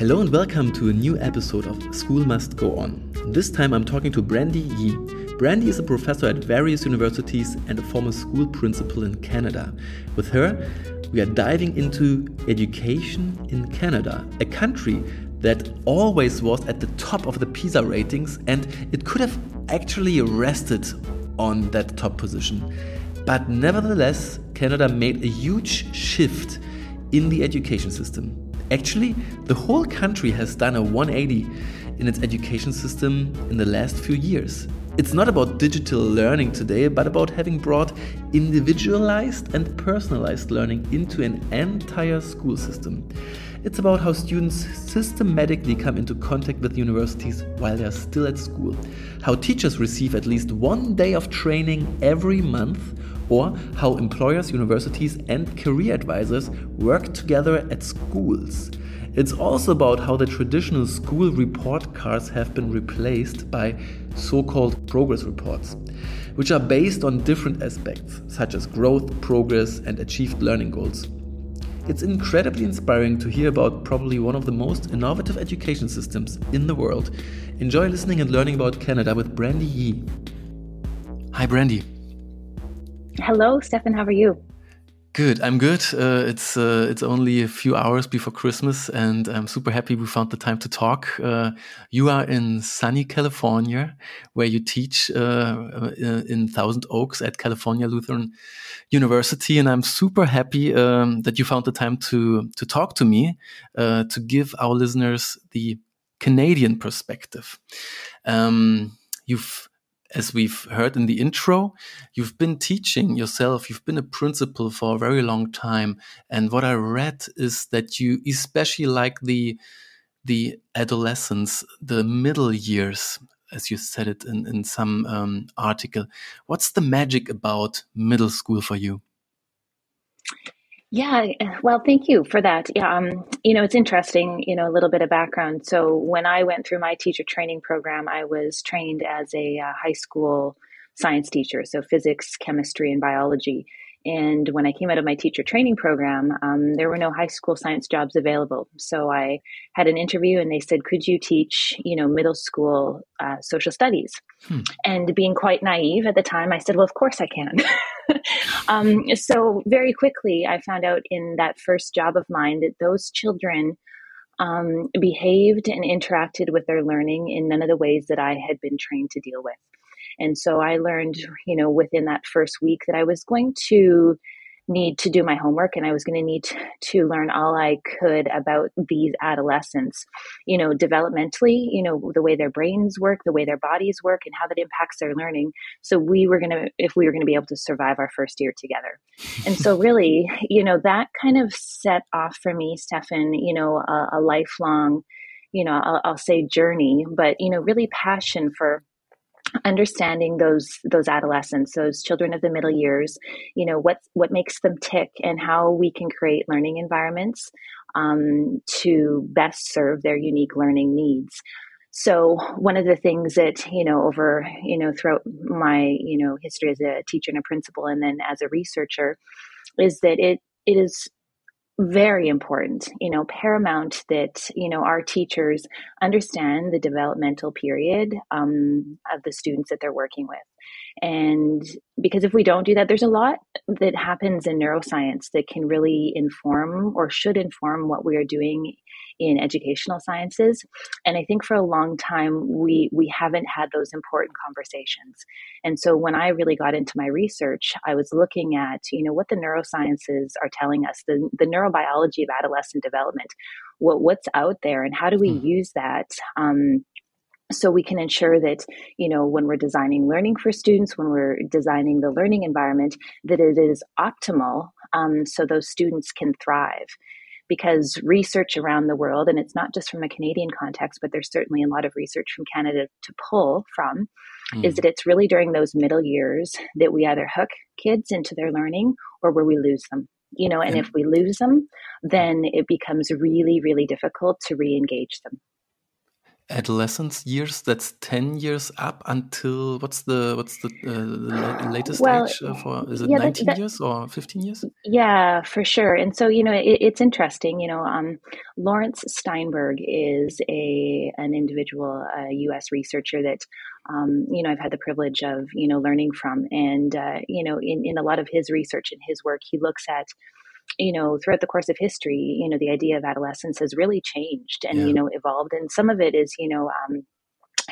Hello and welcome to a new episode of School Must Go On. This time I'm talking to Brandy Yee. Brandy is a professor at various universities and a former school principal in Canada. With her, we are diving into education in Canada, a country that always was at the top of the PISA ratings and it could have actually rested on that top position. But nevertheless, Canada made a huge shift in the education system. Actually, the whole country has done a 180 in its education system in the last few years. It's not about digital learning today, but about having brought individualized and personalized learning into an entire school system. It's about how students systematically come into contact with universities while they're still at school, how teachers receive at least one day of training every month, or how employers, universities, and career advisors work together at schools. It's also about how the traditional school report cards have been replaced by so called progress reports, which are based on different aspects, such as growth, progress, and achieved learning goals. It's incredibly inspiring to hear about probably one of the most innovative education systems in the world. Enjoy listening and learning about Canada with Brandy Yee. Hi, Brandy. Hello, Stefan. How are you? Good, I'm good. Uh, it's uh, it's only a few hours before Christmas, and I'm super happy we found the time to talk. Uh, you are in sunny California, where you teach uh, uh, in Thousand Oaks at California Lutheran University, and I'm super happy um, that you found the time to to talk to me uh, to give our listeners the Canadian perspective. Um, you've as we've heard in the intro, you've been teaching yourself, you've been a principal for a very long time. And what I read is that you especially like the the adolescence, the middle years, as you said it in, in some um, article. What's the magic about middle school for you? Yeah, well, thank you for that. Yeah, um, you know, it's interesting, you know, a little bit of background. So, when I went through my teacher training program, I was trained as a uh, high school science teacher, so physics, chemistry, and biology. And when I came out of my teacher training program, um, there were no high school science jobs available. So I had an interview, and they said, "Could you teach, you know, middle school uh, social studies?" Hmm. And being quite naive at the time, I said, "Well, of course I can." um, so very quickly, I found out in that first job of mine that those children. Um, behaved and interacted with their learning in none of the ways that I had been trained to deal with. And so I learned, you know, within that first week that I was going to need to do my homework and I was going to need to learn all I could about these adolescents, you know, developmentally, you know, the way their brains work, the way their bodies work, and how that impacts their learning. So we were going to, if we were going to be able to survive our first year together. And so, really, you know, that kind of set off for me, Stefan, you know, a, a lifelong, you know, I'll, I'll say journey, but, you know, really passion for understanding those those adolescents those children of the middle years you know what what makes them tick and how we can create learning environments um, to best serve their unique learning needs. So one of the things that you know over you know throughout my you know history as a teacher and a principal and then as a researcher is that it it is very important, you know, paramount that, you know, our teachers understand the developmental period um, of the students that they're working with. And because if we don't do that, there's a lot that happens in neuroscience that can really inform or should inform what we are doing in educational sciences. And I think for a long time we we haven't had those important conversations. And so when I really got into my research, I was looking at, you know, what the neurosciences are telling us, the, the neurobiology of adolescent development, what what's out there and how do we mm. use that um, so we can ensure that you know when we're designing learning for students when we're designing the learning environment that it is optimal um, so those students can thrive because research around the world and it's not just from a canadian context but there's certainly a lot of research from canada to pull from mm. is that it's really during those middle years that we either hook kids into their learning or where we lose them you know and if we lose them then it becomes really really difficult to re-engage them adolescence years that's 10 years up until what's the what's the, uh, the latest well, age uh, for is it yeah, 19 that, that, years or 15 years? Yeah for sure. And so you know it, it's interesting you know um, Laurence Steinberg is a an individual us researcher that um, you know i've had the privilege of you know learning from. And uh, you know in, in a lot of his research and his work he looks at you know, throughout the course of history, you know, the idea of adolescence has really changed and, yeah. you know, evolved. And some of it is, you know, um,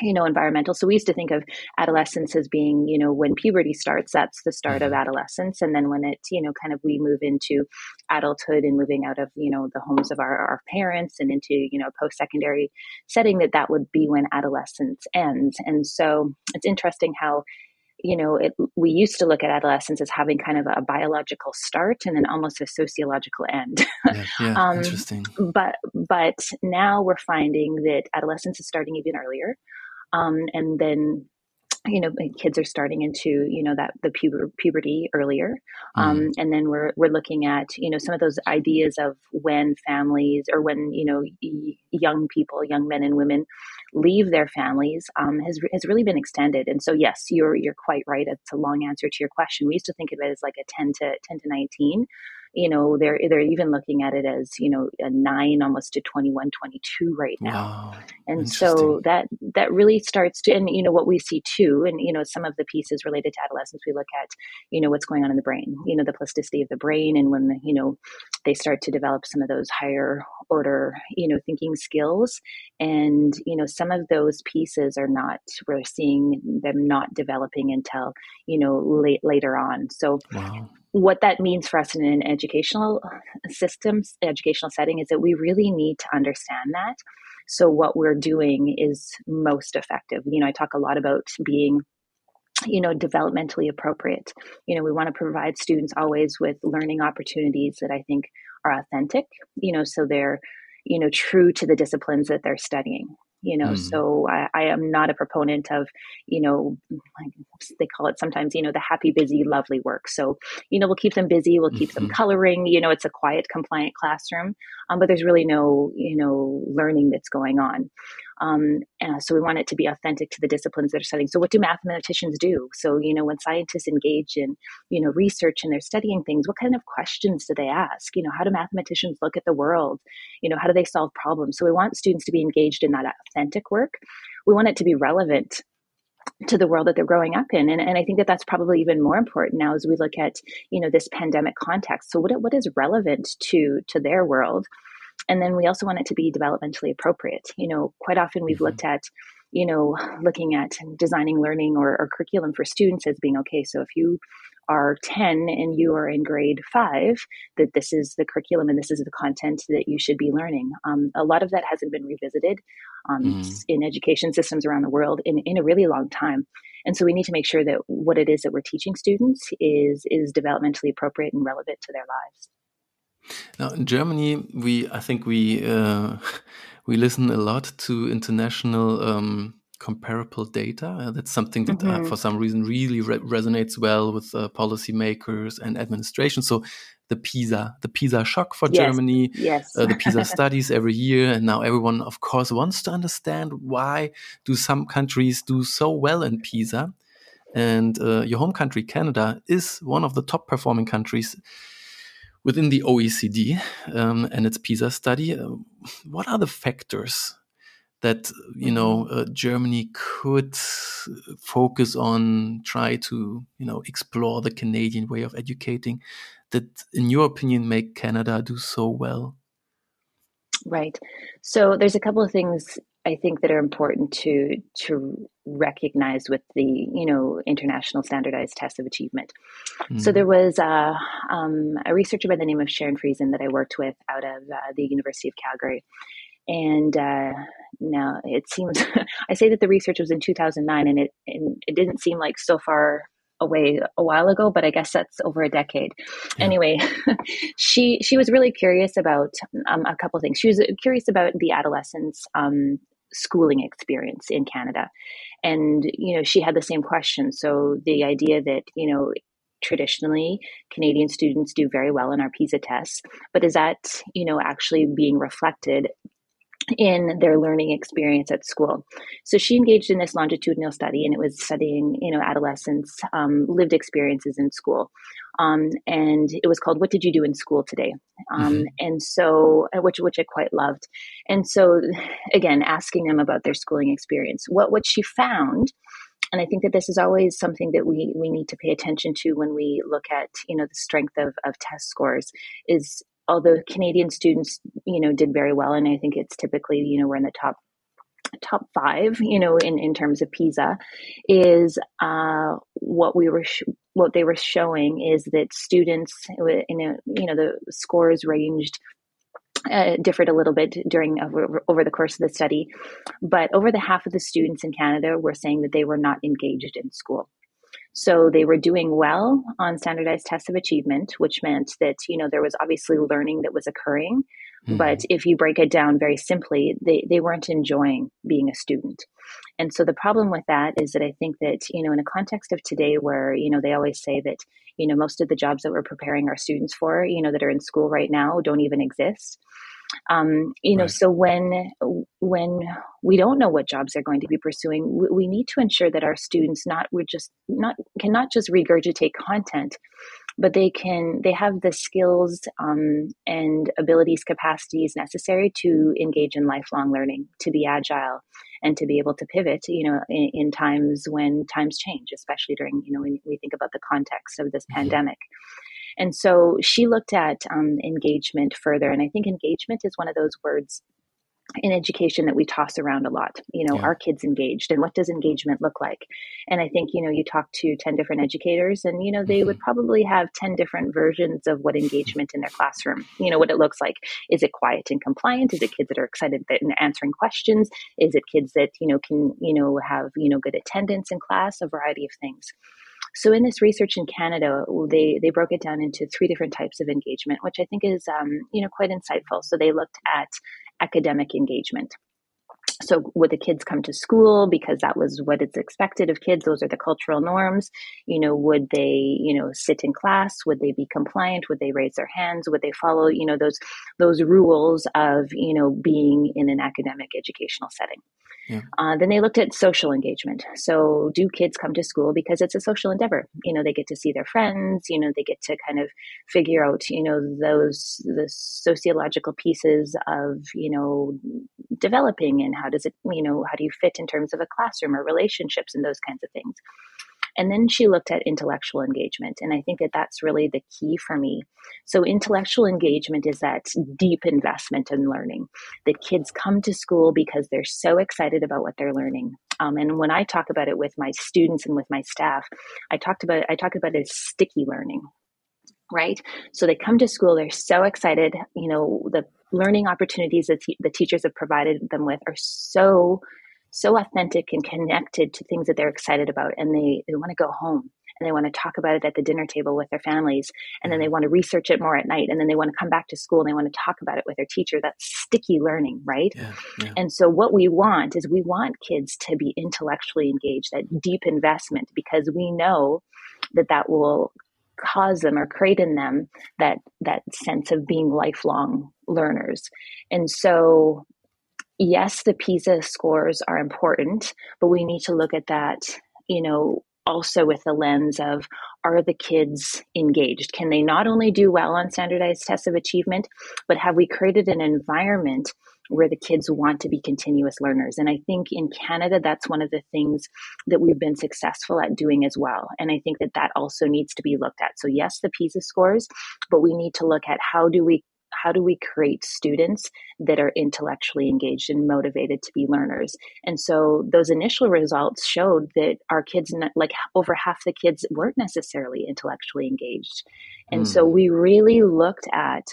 you know environmental so we used to think of adolescence as being you know when puberty starts that's the start of mm-hmm. adolescence and then when it you know kind of we move into adulthood and moving out of you know the homes of our, our parents and into you know post-secondary setting that that would be when adolescence ends and so it's interesting how you know, it, we used to look at adolescence as having kind of a biological start and then almost a sociological end. Yeah, yeah um, interesting. But but now we're finding that adolescence is starting even earlier, um, and then you know kids are starting into you know that the puber- puberty earlier um, mm. and then we're we're looking at you know some of those ideas of when families or when you know y- young people young men and women leave their families um, has has really been extended and so yes you're you're quite right it's a long answer to your question we used to think of it as like a 10 to 10 to 19 you know they're they're even looking at it as you know a 9 almost to 21 22 right now wow. and so that that really starts to and you know what we see too and you know some of the pieces related to adolescence we look at you know what's going on in the brain you know the plasticity of the brain and when you know they start to develop some of those higher order you know thinking skills and you know some of those pieces are not we're seeing them not developing until you know late later on so wow what that means for us in an educational systems educational setting is that we really need to understand that. So what we're doing is most effective. You know i talk a lot about being you know developmentally appropriate. You know we want to provide students always with learning opportunities that i think are authentic you know so they're you know true to the disciplines that they're studying you know mm. so I, I, am not a proponent of you know like they call it sometimes you know the happy busy lovely work so you know we'll keep them busy we'll keep mm-hmm. them coloring you know it's a quiet compliant classroom um, but there's really no you know learning that's going on um, so we want it to be authentic to the disciplines that are studying. So what do mathematicians do? So, you know, when scientists engage in, you know, research and they're studying things, what kind of questions do they ask? You know, how do mathematicians look at the world? You know, how do they solve problems? So we want students to be engaged in that authentic work. We want it to be relevant to the world that they're growing up in and, and i think that that's probably even more important now as we look at you know this pandemic context so what, what is relevant to to their world and then we also want it to be developmentally appropriate. You know, quite often we've mm-hmm. looked at, you know, looking at designing learning or, or curriculum for students as being okay. So if you are 10 and you are in grade five, that this is the curriculum and this is the content that you should be learning. Um, a lot of that hasn't been revisited um, mm-hmm. in education systems around the world in, in a really long time. And so we need to make sure that what it is that we're teaching students is is developmentally appropriate and relevant to their lives. Now in Germany, we I think we uh, we listen a lot to international um, comparable data. Uh, that's something that, mm uh, mm-hmm. for some reason, really re resonates well with uh, policymakers and administration. So the PISA, the PISA shock for yes. Germany, yes. Uh, the PISA studies every year, and now everyone, of course, wants to understand why do some countries do so well in PISA. And uh, your home country, Canada, is one of the top performing countries within the OECD um, and its PISA study, uh, what are the factors that you know mm-hmm. uh, Germany could focus on, try to you know explore the Canadian way of educating, that in your opinion make Canada do so well? Right. So there's a couple of things I think that are important to to recognize with the you know international standardized test of achievement. Mm. So there was a, um, a researcher by the name of Sharon Friesen that I worked with out of uh, the University of Calgary, and uh, now it seems I say that the research was in 2009, and it and it didn't seem like so far away a while ago, but I guess that's over a decade. Yeah. Anyway, she she was really curious about um, a couple things. She was curious about the adolescents' um, schooling experience in Canada, and you know she had the same question. So the idea that you know traditionally Canadian students do very well in our PISA tests, but is that you know actually being reflected in their learning experience at school. So she engaged in this longitudinal study, and it was studying, you know, adolescents' um, lived experiences in school. Um, and it was called "What Did You Do in School Today?" Um, mm-hmm. And so, uh, which which I quite loved. And so, again, asking them about their schooling experience. What what she found and I think that this is always something that we we need to pay attention to when we look at you know the strength of of test scores is although Canadian students, you know, did very well, and I think it's typically, you know, we're in the top top five, you know, in, in terms of PISA, is uh, what we were sh- what they were showing is that students, in a, you know, the scores ranged. Uh, differed a little bit during over, over the course of the study, but over the half of the students in Canada were saying that they were not engaged in school. So they were doing well on standardized tests of achievement, which meant that, you know, there was obviously learning that was occurring. Mm-hmm. But if you break it down very simply, they, they weren't enjoying being a student. And so the problem with that is that I think that, you know, in a context of today where, you know, they always say that, you know, most of the jobs that we're preparing our students for, you know, that are in school right now don't even exist. Um, you know, right. so when when we don't know what jobs they're going to be pursuing, we, we need to ensure that our students not we just not cannot just regurgitate content, but they can they have the skills um, and abilities capacities necessary to engage in lifelong learning, to be agile, and to be able to pivot. You know, in, in times when times change, especially during you know when we think about the context of this mm-hmm. pandemic. And so she looked at um, engagement further. And I think engagement is one of those words in education that we toss around a lot you know yeah. are kids engaged and what does engagement look like and i think you know you talk to 10 different educators and you know they mm-hmm. would probably have 10 different versions of what engagement in their classroom you know what it looks like is it quiet and compliant is it kids that are excited and answering questions is it kids that you know can you know have you know good attendance in class a variety of things so in this research in Canada, they they broke it down into three different types of engagement, which I think is um, you know quite insightful. So they looked at academic engagement. So would the kids come to school because that was what is expected of kids? Those are the cultural norms. You know, would they, you know, sit in class? Would they be compliant? Would they raise their hands? Would they follow, you know, those those rules of, you know, being in an academic educational setting? Yeah. Uh, then they looked at social engagement. So, do kids come to school because it's a social endeavor? You know, they get to see their friends. You know, they get to kind of figure out, you know, those the sociological pieces of, you know, developing and how does it, you know, how do you fit in terms of a classroom or relationships and those kinds of things. And then she looked at intellectual engagement. And I think that that's really the key for me. So, intellectual engagement is that deep investment in learning. That kids come to school because they're so excited about what they're learning. Um, and when I talk about it with my students and with my staff, I talked about I talk about it as sticky learning, right? So they come to school, they're so excited. You know, the learning opportunities that te- the teachers have provided them with are so so authentic and connected to things that they're excited about and they, they want to go home and they want to talk about it at the dinner table with their families and then they mm-hmm. want to research it more at night and then they want to come back to school and they want to talk about it with their teacher. That's sticky learning right? Yeah, yeah. and so what we want is we want kids to be intellectually engaged that deep investment because we know that that will cause them or create in them that that sense of being lifelong learners. And so yes, the PISA scores are important, but we need to look at that, you know, also with the lens of are the kids engaged? Can they not only do well on standardized tests of achievement, but have we created an environment where the kids want to be continuous learners? And I think in Canada, that's one of the things that we've been successful at doing as well. And I think that that also needs to be looked at. So, yes, the PISA scores, but we need to look at how do we how do we create students that are intellectually engaged and motivated to be learners and so those initial results showed that our kids like over half the kids weren't necessarily intellectually engaged and mm. so hmm. we really looked at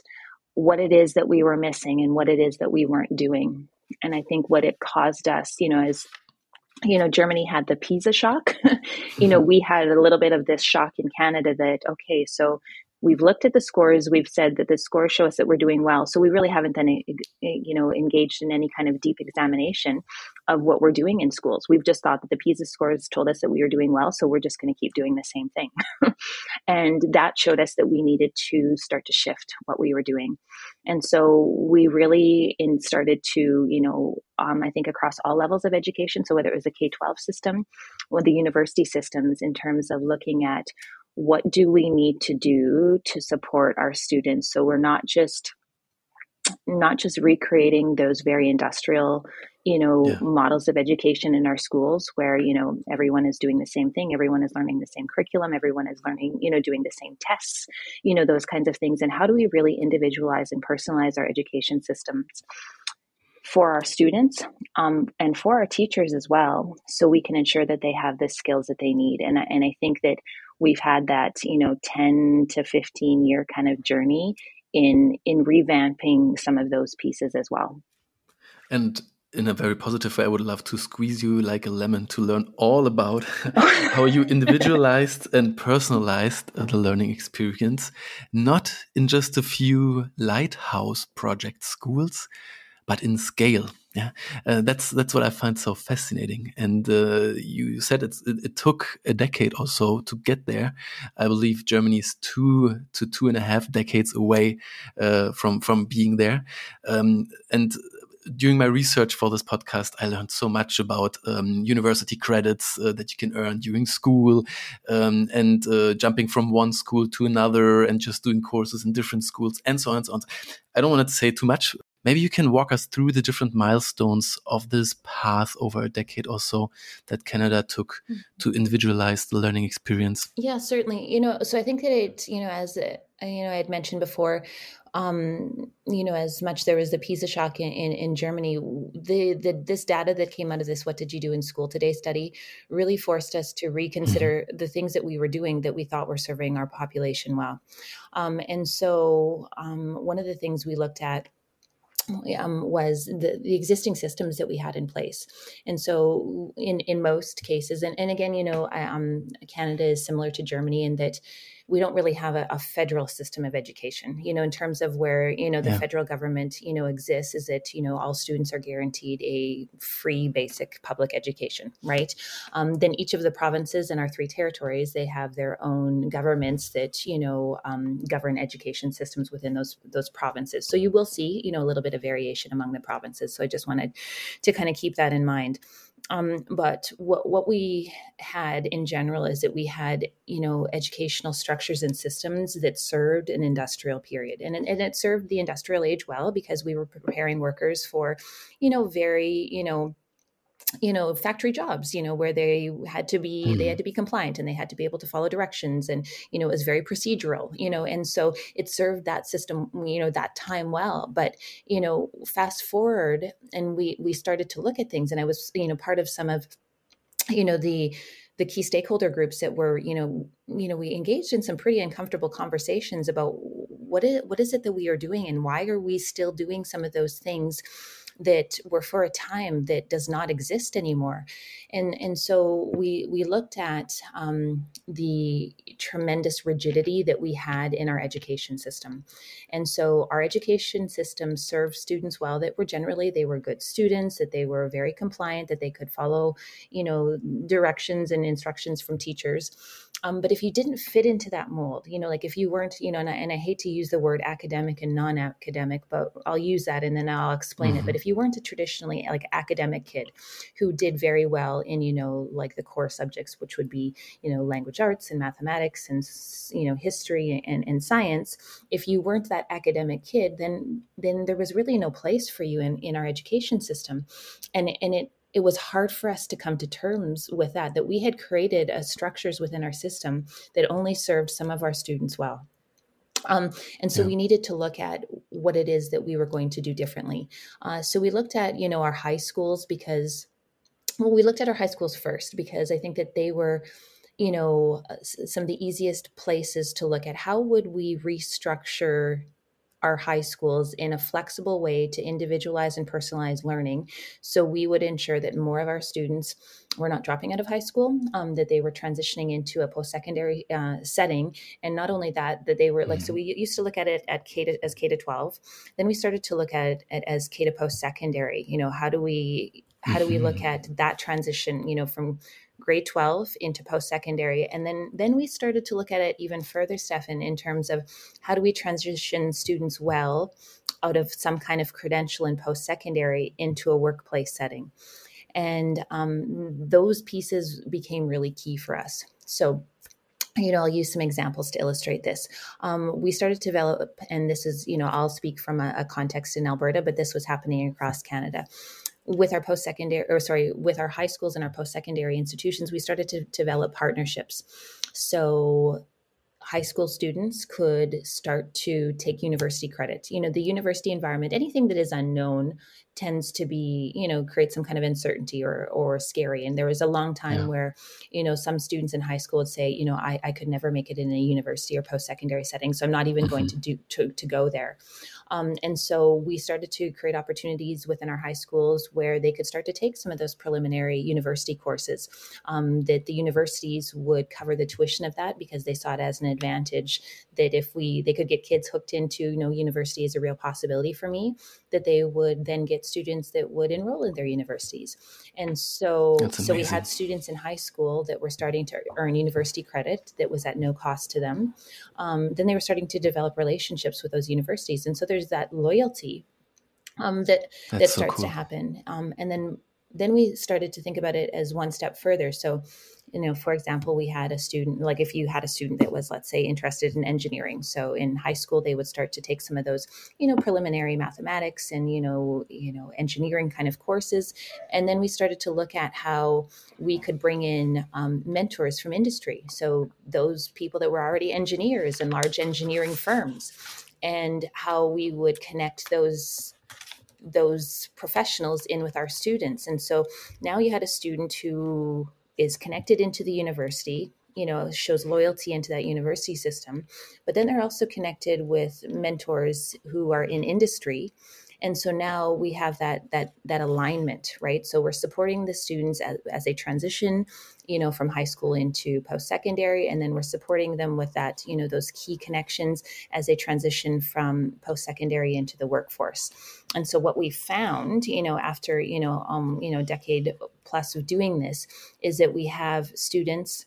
what it is that we were missing and what it is that we weren't doing and i think what it caused us you know is you know, Germany had the PISA shock. you know, mm-hmm. we had a little bit of this shock in Canada that, okay, so we've looked at the scores we've said that the scores show us that we're doing well. So we really haven't then you know engaged in any kind of deep examination of what we're doing in schools. We've just thought that the pisa scores told us that we were doing well so we're just going to keep doing the same thing. And that showed us that we needed to start to shift what we were doing. And so we really in started to you know um, i think across all levels of education so whether it was a k-12 system or the university systems in terms of looking at what do we need to do to support our students? So we're not just not just recreating those very industrial you know yeah. models of education in our schools where you know everyone is doing the same thing everyone is learning the same curriculum everyone is learning you know doing the same tests you know those kinds of things. And how do we really individualize and personalize our education systems for our students um, and for our teachers as well so we can ensure that they have the skills that they need? And, and i think that we've had that you know 10 to 15 year kind of journey in in revamping some of those pieces as well and in a very positive way, I would love to squeeze you like a lemon to learn all about how you individualized and personalized the learning experience, not in just a few lighthouse project schools, but in scale. Yeah, uh, that's that's what I find so fascinating. And uh, you said it, it took a decade or so to get there. I believe Germany is two to two and a half decades away uh, from from being there. Um, and during my research for this podcast, I learned so much about um, university credits uh, that you can earn during school um, and uh, jumping from one school to another and just doing courses in different schools and so on and so on. I don't want to say too much Maybe you can walk us through the different milestones of this path over a decade or so that Canada took mm-hmm. to individualize the learning experience. Yeah, certainly. You know, so I think that it, you know, as you know, I had mentioned before, um, you know, as much there was the PISA shock in, in, in, Germany, the, the this data that came out of this "What did you do in school today?" study really forced us to reconsider mm-hmm. the things that we were doing that we thought were serving our population well. Um, and so, um, one of the things we looked at um, was the, the existing systems that we had in place. And so, in in most cases, and, and again, you know, um, Canada is similar to Germany in that we don't really have a, a, federal system of education you know in terms of where you know the yeah. federal government you know exists is that you know all students are guaranteed a free basic public education right? Um, then each of the provinces in our three territories they have their own governments that you know um, govern education systems within those those provinces. So you will see you know a little bit of variation among the provinces. So i just wanted to kind of keep that in mind um, but what what we had in general is that we had you know educational structures and systems that served an industrial period, and and it served the industrial age well because we were preparing workers for you know very you know you know factory jobs you know where they had to be mm. they had mm-hmm. to be compliant and they had to be able to follow directions and you know it was very procedural you know and so it served that system you know that time well but you know fast forward and we we started to look at things and i was you know part of some of you know the the key stakeholder groups that were you know you know we engaged in some pretty uncomfortable conversations about what is what is it that we are doing and why are we still doing some of those things that were for a time that does not exist anymore. And, and so we, we looked at um, the tremendous rigidity that we had in our education system. And so our education system served students well that were generally, they were good students, that they were very compliant, that they could follow, you know, directions and instructions from teachers. Um, but if you didn't fit into that mold, you know, like if you weren't, you know, and I, and I hate to use the word academic and non academic, but I'll use that and then I'll explain mm-hmm. it. But if you weren't a traditionally like academic kid who did very well in, you know, like the core subjects, which would be, you know, language arts and mathematics and, you know, history and, and science, if you weren't that academic kid, then, then there was really no place for you in, in our education system. And, and it, it was hard for us to come to terms with that that we had created uh, structures within our system that only served some of our students well um, and so yeah. we needed to look at what it is that we were going to do differently uh, so we looked at you know our high schools because well we looked at our high schools first because i think that they were you know uh, some of the easiest places to look at how would we restructure our high schools in a flexible way to individualize and personalize learning. So we would ensure that more of our students were not dropping out of high school, um, that they were transitioning into a post secondary uh, setting. And not only that, that they were like, so mm-hmm. we used to look at it at K to, as K to 12. Then we started to look at it as K to post secondary. You know, how do we, how do we look mm-hmm. at that transition, you know, from grade 12 into post secondary and then then we started to look at it even further stefan in terms of how do we transition students well out of some kind of credential in post secondary into a workplace setting. And um, those pieces became really key for us. So you know, I'll use some examples to illustrate this. Um, we started to develop, and this is, you know, I'll speak from a, a context in Alberta, but this was happening across Canada with our post secondary or sorry with our high schools and our post secondary institutions we started to develop partnerships. So high school students could start to take university credit you know the university environment anything that is unknown tends to be you know create some kind of uncertainty or or scary and there was a long time yeah. where you know some students in high school would say you know I, I could never make it in a university or post-secondary setting so i'm not even mm-hmm. going to do to, to go there um, and so we started to create opportunities within our high schools where they could start to take some of those preliminary university courses. Um, that the universities would cover the tuition of that because they saw it as an advantage. That if we they could get kids hooked into you know university is a real possibility for me. That they would then get students that would enroll in their universities. And so so we had students in high school that were starting to earn university credit that was at no cost to them. Um, then they were starting to develop relationships with those universities, and so there's that loyalty um, that That's that starts so cool. to happen. Um, and then then we started to think about it as one step further. So, you know, for example, we had a student, like if you had a student that was, let's say, interested in engineering. So in high school, they would start to take some of those, you know, preliminary mathematics and, you know, you know, engineering kind of courses. And then we started to look at how we could bring in um, mentors from industry. So those people that were already engineers in large engineering firms and how we would connect those those professionals in with our students. And so now you had a student who is connected into the university you know shows loyalty into that university system but then they're also connected with mentors who are in industry and so now we have that that that alignment right? So we're supporting the students as, as they transition you know from high school into post secondary and then we're supporting them with that you know those key connections as they transition from post secondary into the workforce. And so what we found you know after you know um you know decade plus of doing this is that we have students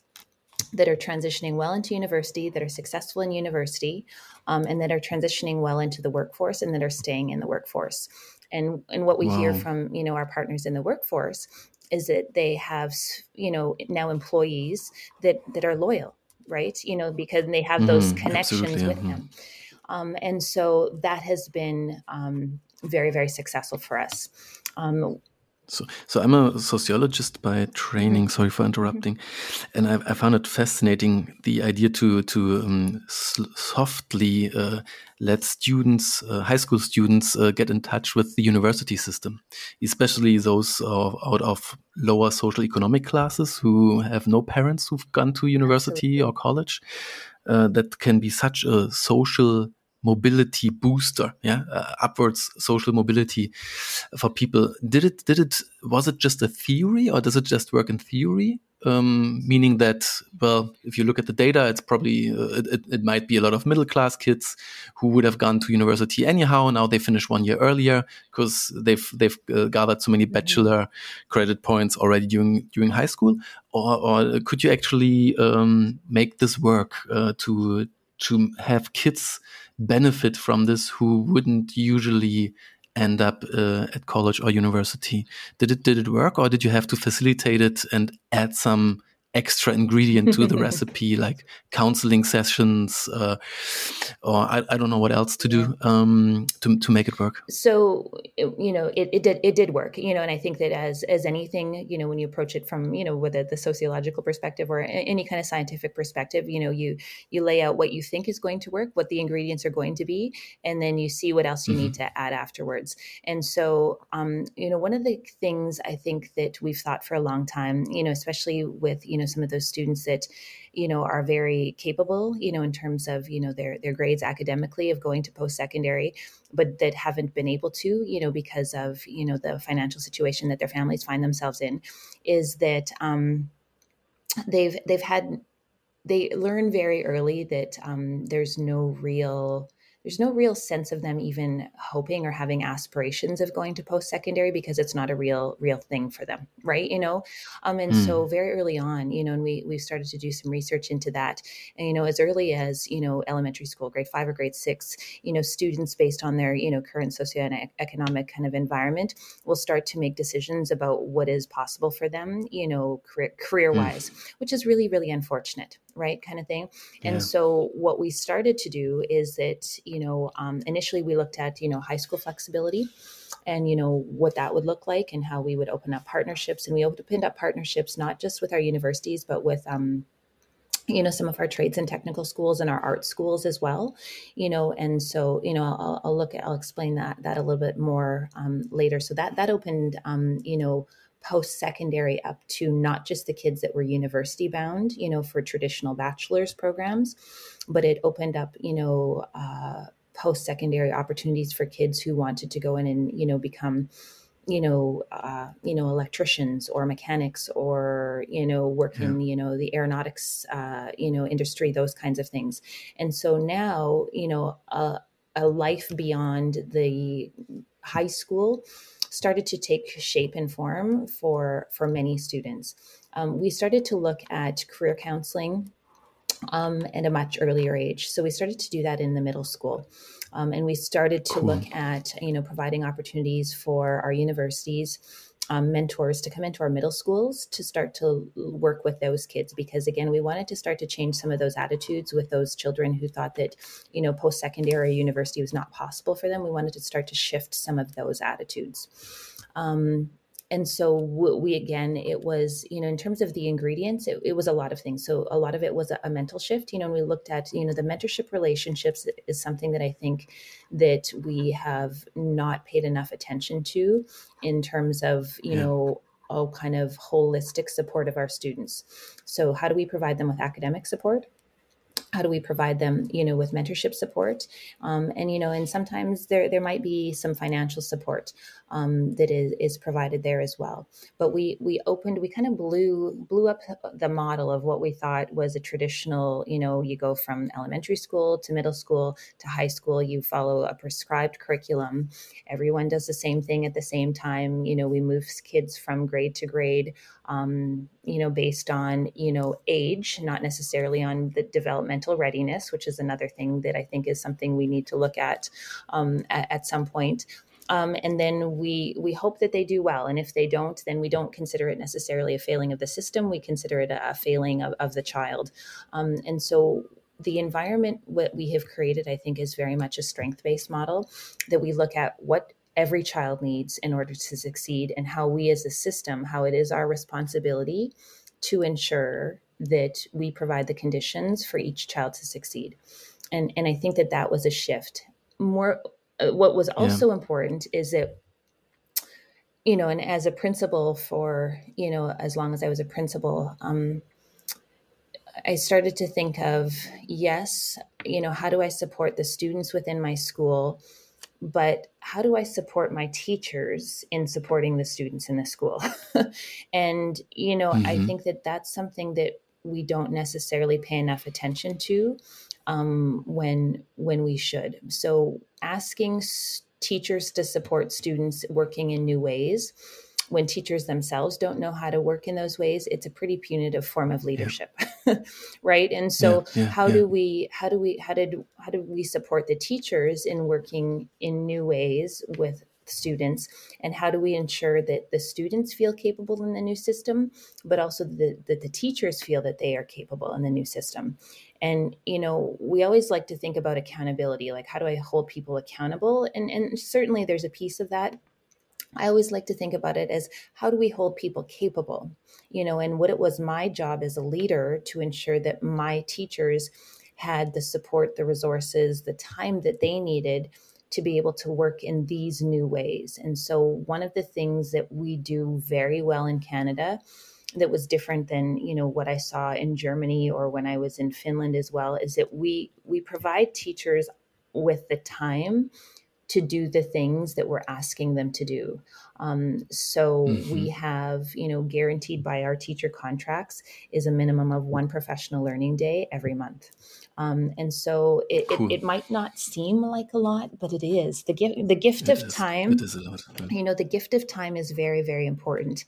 that are transitioning well into university, that are successful in university, um, and that are transitioning well into the workforce and that are staying in the workforce. And and what we wow. hear from you know our partners in the workforce is that they have you know now employees that that are loyal, right? You know because they have those mm, connections with mm-hmm. them. Um, and so that has been um, very very successful for us. So, so I'm a sociologist by training. Mm-hmm. Sorry for interrupting, and I, I found it fascinating the idea to to um, softly uh, let students, uh, high school students, uh, get in touch with the university system, especially those out of lower social economic classes who have no parents who've gone to university Absolutely. or college. Uh, that can be such a social mobility booster yeah uh, upwards social mobility for people. Did it did it was it just a theory or does it just work in theory? Um, meaning that well if you look at the data it's probably uh, it, it, might be a lot of middle class kids who would have gone to university anyhow. Now they finish one year earlier because they've they've uh, gathered so many mm-hmm. bachelor credit points already during during high school. Or, or could you actually um, make this work uh, to to have kids benefit from this who wouldn't usually end up uh, at college or university. Did it did it work, or did you have to facilitate it and add some extra ingredient to the recipe, like counseling sessions, uh, or I, I, don't know what else to do um, to to make it work. So you know, it, it did it did work. You know, and I think that as as anything, you know, when you approach it from you know whether the sociological perspective or any kind of scientific perspective, you know, you you lay out what you think is going to work, what the ingredients are going to be, and then you see what else you mm-hmm. need to add afterwards. And so, um, you know, one of the things I think that we've thought for a long time, you know, especially with you know some of those students that you know are very capable you know in terms of you know their their grades academically of going to post secondary but that haven't been able to you know because of you know the financial situation that their families find themselves in is that um they've they've had they learn very early that um, there's no real there's no real sense of them even hoping or having aspirations of going to post secondary because it's not a real real thing for them right you know um and mm. so very early on you know and we we started to do some research into that and you know as early as you know elementary school grade 5 or grade 6 you know students based on their you know current socioeconomic kind of environment will start to make decisions about what is possible for them you know career wise mm. which is really really unfortunate right kind of thing. And yeah. so what we started to do is that you know um, initially we looked at you know high school flexibility and you know what that would look like and how we would open up partnerships. And we opened up partnerships not just with our universities but with um, you know some of our trades and technical schools and our art schools as well you know. And so you know i'll, I'll look at i'll explain that that a little bit more um, later. So that that opened um, you know post secondary up to not just the kids that were university bound, you know, for traditional bachelor's programs, but it opened up, you know, uh, post secondary opportunities for kids who wanted to go in and, you know, become you know, uh, you know, electricians or mechanics or you know, work yeah. in you know the aeronautics, uh, you know, industry, those kinds of things. And so now, you know, a, a life beyond the high school started to take shape and form for for many students. Um, we started to look at career counseling um, at a much earlier age. So we started to do that in the middle school. Um, and we started to cool. look at, you know, providing opportunities for our universities um, mentors to come into our middle schools to start to work with those kids because again we wanted to start to change some of those attitudes with those children who thought that you know post-secondary university was not possible for them. We wanted to start to shift some of those attitudes. Um, and so we again it was you know in terms of the ingredients it, it was a lot of things. So a lot of it was a, a, mental shift. You know and we looked at you know the mentorship relationships is something that i think that we have not paid enough attention to in terms of you yeah. know all kind of holistic support of our students. So how do we provide them with academic support how do we provide them you know with mentorship support? Um, and you know and sometimes there there might be some financial support um, that is, is provided there as well. But we we opened we kind of blew blew up the model of what we thought was a traditional you know you go from elementary school to middle school to high school you follow a prescribed curriculum. Everyone does the same thing at the same time. You know we move kids from grade to grade um, you know, based on, you know, age, not necessarily on the developmental readiness, which is another thing that I think is something we need to look at um, at, at, some point. Um, and then we we hope that they do well. And if they don't, then we don't consider it necessarily a failing of the system. We consider it a, a failing of, of the child. Um, and so the environment what we have created, I think, is very much a strength based model that we look at what every child needs in order to succeed and how we as a system how it is our responsibility to ensure that we provide the conditions for each child to succeed and and i think that that was a shift more uh, what was also yeah. important is that you know and as a principal for you know as long as i was a principal um I started to think of yes, you know, how do I support the students within my school but how do I support my teachers in supporting the students in the school? and, you know, mm-hmm. I think that that's something that we don't necessarily pay enough attention to um, when when we should. So asking s- teachers to support students working in new ways when teachers themselves don't know how to work in those ways it's a pretty punitive form of leadership yeah. right and so yeah, yeah, how do we how do we how did how do we support the teachers in working in new ways with students and how do we ensure that the students feel capable in the new system but also that the, the teachers feel that they are capable in the new system? And you know we always like to think about accountability like how do i hold people accountable? And and certainly there's a piece of that. I always like to think about it as how do we hold people capable? You know, and what it was my job as a leader to ensure that my teachers had the support, the resources, the time that they needed to be able to work in these new ways. And so, one of the things that we do very well in Canada that was different than you know what I saw in Germany or when I was in Finland as well is that we we provide teachers with the time to do the things that we're asking them to do. Um, so mm-hmm. we have, you know, guaranteed by our teacher contracts is a minimum of one professional learning day every month. Um, and so it, cool. it, it, might not seem like a lot, but it is the gift, the gift it of is. time. It is a lot. You know, the gift of time is very, very important.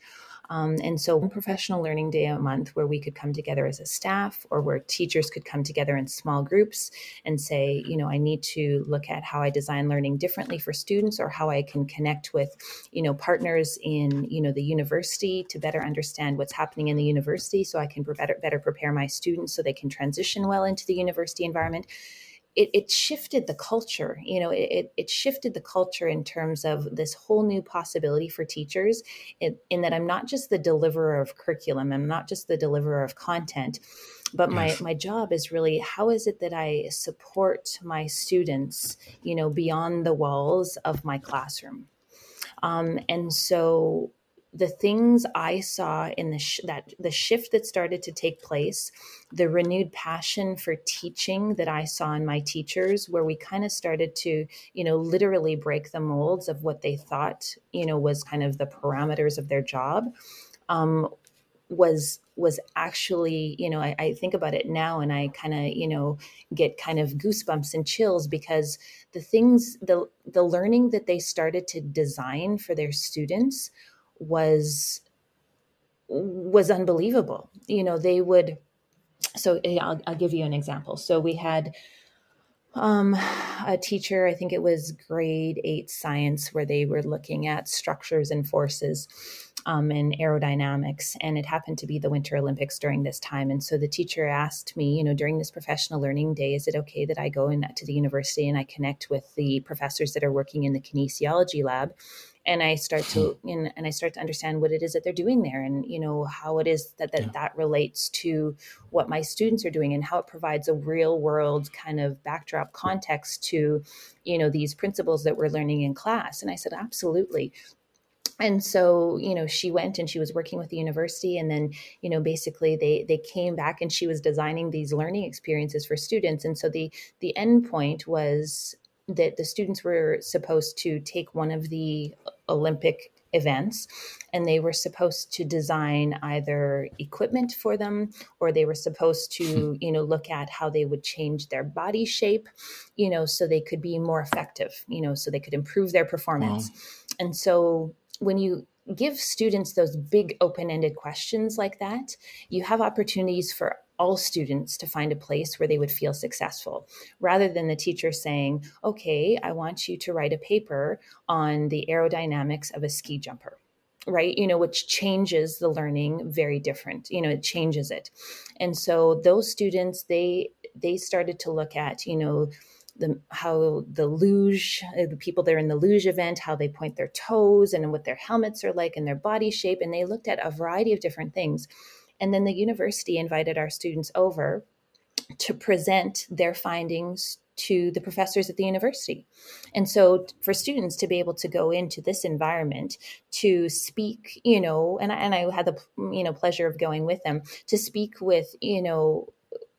Um, and so, one professional learning day a month where we could come together as a staff or where teachers could come together in small groups and say, you know, I need to look at how I design learning differently for students or how I can connect with, you know, partners in, you know, the university to better understand what's happening in the university so I can better, better prepare my students so they can transition well into the university environment it, it shifted the culture you know it, it shifted the culture in terms of this whole new possibility for teachers in, in that i'm not just the deliverer of curriculum i'm not just the deliverer of content but yes. my my job is really how is it that i support my students you know beyond the walls of my classroom um, and so the things I saw in the sh- that the shift that started to take place, the renewed passion for teaching that I saw in my teachers, where we kind of started to, you know, literally break the molds of what they thought, you know, was kind of the parameters of their job, um, was was actually, you know, I, I think about it now and I kind of, you know, get kind of goosebumps and chills because the things, the the learning that they started to design for their students was was unbelievable. You know, they would. So I'll, I'll give you an example. So we had um, a teacher, I think it was grade eight science, where they were looking at structures and forces um, and aerodynamics. And it happened to be the Winter Olympics during this time. And so the teacher asked me, you know, during this professional learning day, is it okay that I go in to the university and I connect with the professors that are working in the kinesiology lab? And I start to hmm. and, and I start to understand what it is that they're doing there and you know how it is that that, yeah. that relates to what my students are doing and how it provides a real world kind of backdrop context to you know these principles that we're learning in class. And I said absolutely. And so you know she went and she was working with the university and then you know basically they they came back and she was designing these learning experiences for students. And so the the end point was that the students were supposed to take one of the Olympic events and they were supposed to design either equipment for them or they were supposed to hmm. you know look at how they would change their body shape you know so they could be more effective you know so they could improve their performance wow. and so when you give students those big open-ended questions like that you have opportunities for all students to find a place where they would feel successful rather than the teacher saying, okay, I want you to write a paper on the aerodynamics of a ski jumper right? You know which changes the learning very different you know it changes it. And so those students they they started to look at you know the how the luge uh, the people that are in the luge event how they point their toes and what their helmets are like and their body shape and they looked at a variety of different things and then the university invited our students over to present their findings to the professors at the university. And so for students to be able to go into this environment to speak, you know, and I, and I had the you know pleasure of going with them to speak with, you know,